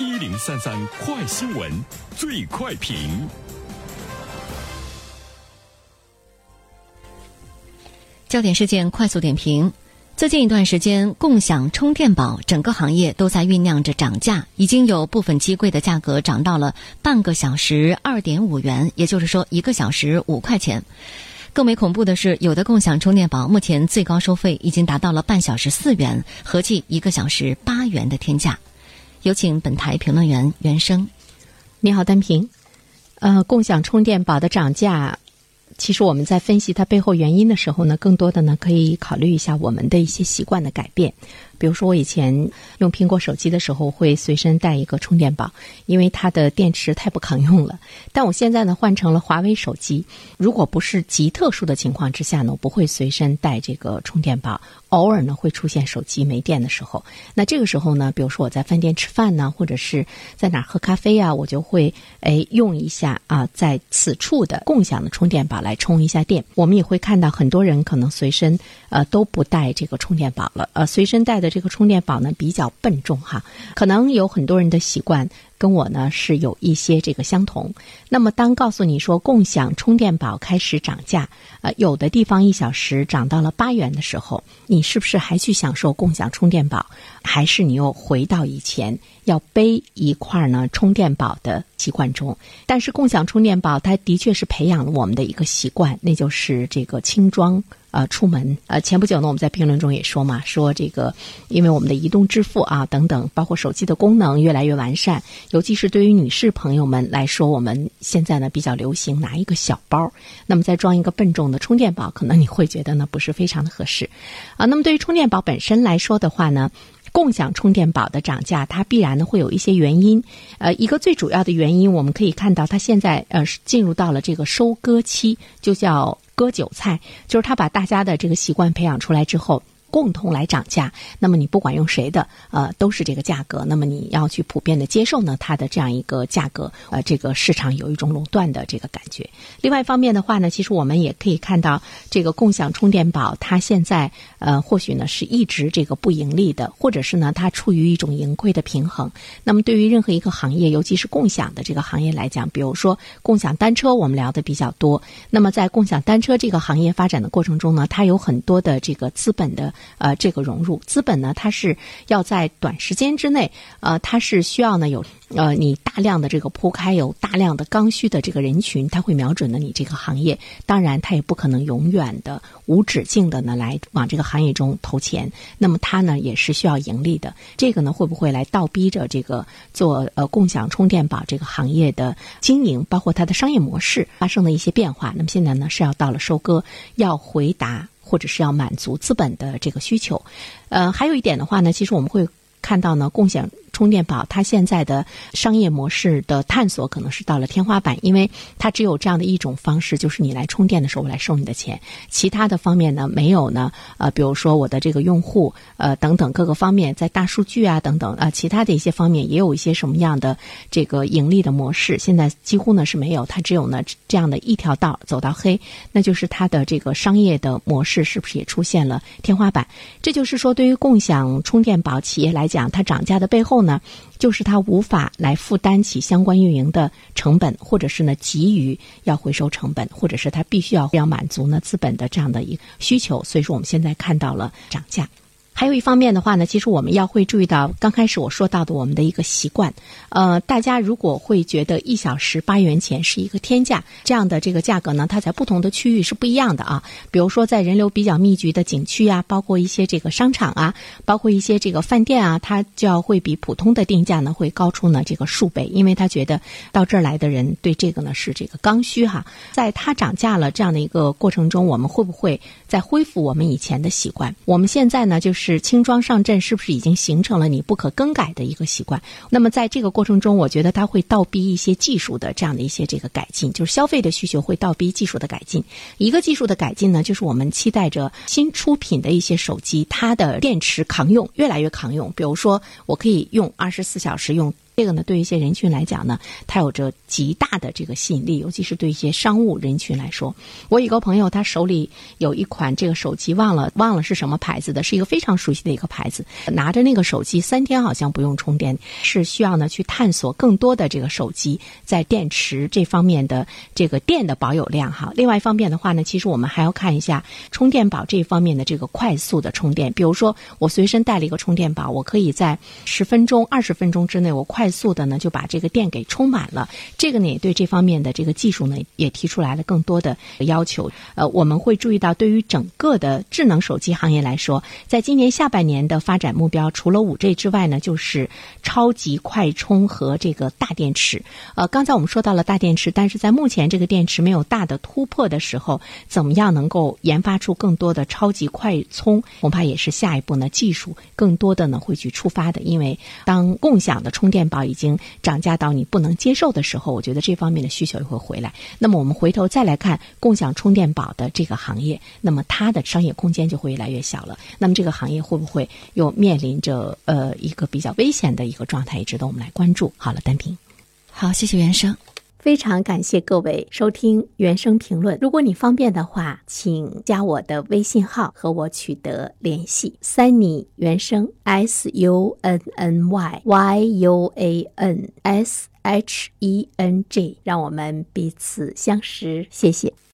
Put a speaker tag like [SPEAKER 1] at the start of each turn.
[SPEAKER 1] 一零三三快新闻，最快评。
[SPEAKER 2] 焦点事件快速点评：最近一段时间，共享充电宝整个行业都在酝酿着涨价，已经有部分机柜的价格涨到了半个小时二点五元，也就是说一个小时五块钱。更为恐怖的是，有的共享充电宝目前最高收费已经达到了半小时四元，合计一个小时八元的天价。有请本台评论员袁生。
[SPEAKER 3] 你好，丹平。呃，共享充电宝的涨价，其实我们在分析它背后原因的时候呢，更多的呢可以考虑一下我们的一些习惯的改变。比如说，我以前用苹果手机的时候会随身带一个充电宝，因为它的电池太不抗用了。但我现在呢换成了华为手机，如果不是极特殊的情况之下呢，我不会随身带这个充电宝。偶尔呢会出现手机没电的时候，那这个时候呢，比如说我在饭店吃饭呢，或者是在哪儿喝咖啡呀，我就会哎用一下啊，在此处的共享的充电宝来充一下电。我们也会看到很多人可能随身呃都不带这个充电宝了，呃随身带的这个充电宝呢比较笨重哈，可能有很多人的习惯。跟我呢是有一些这个相同。那么，当告诉你说共享充电宝开始涨价，呃，有的地方一小时涨到了八元的时候，你是不是还去享受共享充电宝，还是你又回到以前要背一块儿呢充电宝的习惯中？但是，共享充电宝它的确是培养了我们的一个习惯，那就是这个轻装。呃，出门呃，前不久呢，我们在评论中也说嘛，说这个，因为我们的移动支付啊等等，包括手机的功能越来越完善，尤其是对于女士朋友们来说，我们现在呢比较流行拿一个小包，那么再装一个笨重的充电宝，可能你会觉得呢不是非常的合适啊。那么对于充电宝本身来说的话呢，共享充电宝的涨价，它必然呢会有一些原因，呃，一个最主要的原因，我们可以看到它现在呃进入到了这个收割期，就叫。割韭菜，就是他把大家的这个习惯培养出来之后。共同来涨价，那么你不管用谁的，呃，都是这个价格。那么你要去普遍的接受呢，它的这样一个价格，呃，这个市场有一种垄断的这个感觉。另外一方面的话呢，其实我们也可以看到，这个共享充电宝它现在呃，或许呢是一直这个不盈利的，或者是呢它处于一种盈亏的平衡。那么对于任何一个行业，尤其是共享的这个行业来讲，比如说共享单车，我们聊的比较多。那么在共享单车这个行业发展的过程中呢，它有很多的这个资本的。呃，这个融入资本呢，它是要在短时间之内，呃，它是需要呢有呃你大量的这个铺开，有大量的刚需的这个人群，它会瞄准的你这个行业。当然，它也不可能永远的无止境的呢来往这个行业中投钱。那么它呢也是需要盈利的。这个呢会不会来倒逼着这个做呃共享充电宝这个行业的经营，包括它的商业模式发生的一些变化？那么现在呢是要到了收割，要回答。或者是要满足资本的这个需求，呃，还有一点的话呢，其实我们会看到呢，共享。充电宝它现在的商业模式的探索可能是到了天花板，因为它只有这样的一种方式，就是你来充电的时候我来收你的钱，其他的方面呢没有呢。呃，比如说我的这个用户呃等等各个方面，在大数据啊等等啊其他的一些方面也有一些什么样的这个盈利的模式，现在几乎呢是没有，它只有呢这样的一条道走到黑，那就是它的这个商业的模式是不是也出现了天花板？这就是说，对于共享充电宝企业来讲，它涨价的背后呢。那，就是他无法来负担起相关运营的成本，或者是呢急于要回收成本，或者是他必须要要满足呢资本的这样的一个需求，所以说我们现在看到了涨价。还有一方面的话呢，其实我们要会注意到，刚开始我说到的我们的一个习惯，呃，大家如果会觉得一小时八元钱是一个天价，这样的这个价格呢，它在不同的区域是不一样的啊。比如说在人流比较密集的景区啊，包括一些这个商场啊，包括一些这个饭店啊，它就要会比普通的定价呢会高出呢这个数倍，因为他觉得到这儿来的人对这个呢是这个刚需哈。在它涨价了这样的一个过程中，我们会不会再恢复我们以前的习惯？我们现在呢就是。是轻装上阵，是不是已经形成了你不可更改的一个习惯？那么在这个过程中，我觉得它会倒逼一些技术的这样的一些这个改进，就是消费的需求会倒逼技术的改进。一个技术的改进呢，就是我们期待着新出品的一些手机，它的电池抗用越来越抗用。比如说，我可以用二十四小时用。这个呢，对于一些人群来讲呢，它有着极大的这个吸引力，尤其是对一些商务人群来说。我有个朋友，他手里有一款这个手机，忘了忘了是什么牌子的，是一个非常熟悉的一个牌子。拿着那个手机三天好像不用充电，是需要呢去探索更多的这个手机在电池这方面的这个电的保有量哈。另外一方面的话呢，其实我们还要看一下充电宝这方面的这个快速的充电。比如说，我随身带了一个充电宝，我可以在十分钟、二十分钟之内，我快速的呢就把这个电给充满了。这个呢也对这方面的这个技术呢也提出来了更多的要求。呃，我们会注意到，对于整个的智能手机行业来说，在今年下半年的发展目标，除了五 G 之外呢，就是超级快充和这个大电池。呃，刚才我们说到了大电池，但是在目前这个电池没有大的突破的时候，怎么样能够研发出更多的超级快充，恐怕也是下一步呢技术更多的呢会去触发的。因为当共享的充电宝已经涨价到你不能接受的时候，我觉得这方面的需求也会回来。那么我们回头再来看共享充电宝的这个行业，那么它的商业空间就会越来越小了。那么这个行业会不会又面临着呃一个比较危险的一个状态，也值得我们来关注。好了，单平，
[SPEAKER 2] 好，谢谢袁生。
[SPEAKER 3] 非常感谢各位收听原声评论。如果你方便的话，请加我的微信号和我取得联系。Sunny 原声 S U N N Y Y U A N S H E N G，让我们彼此相识。谢谢。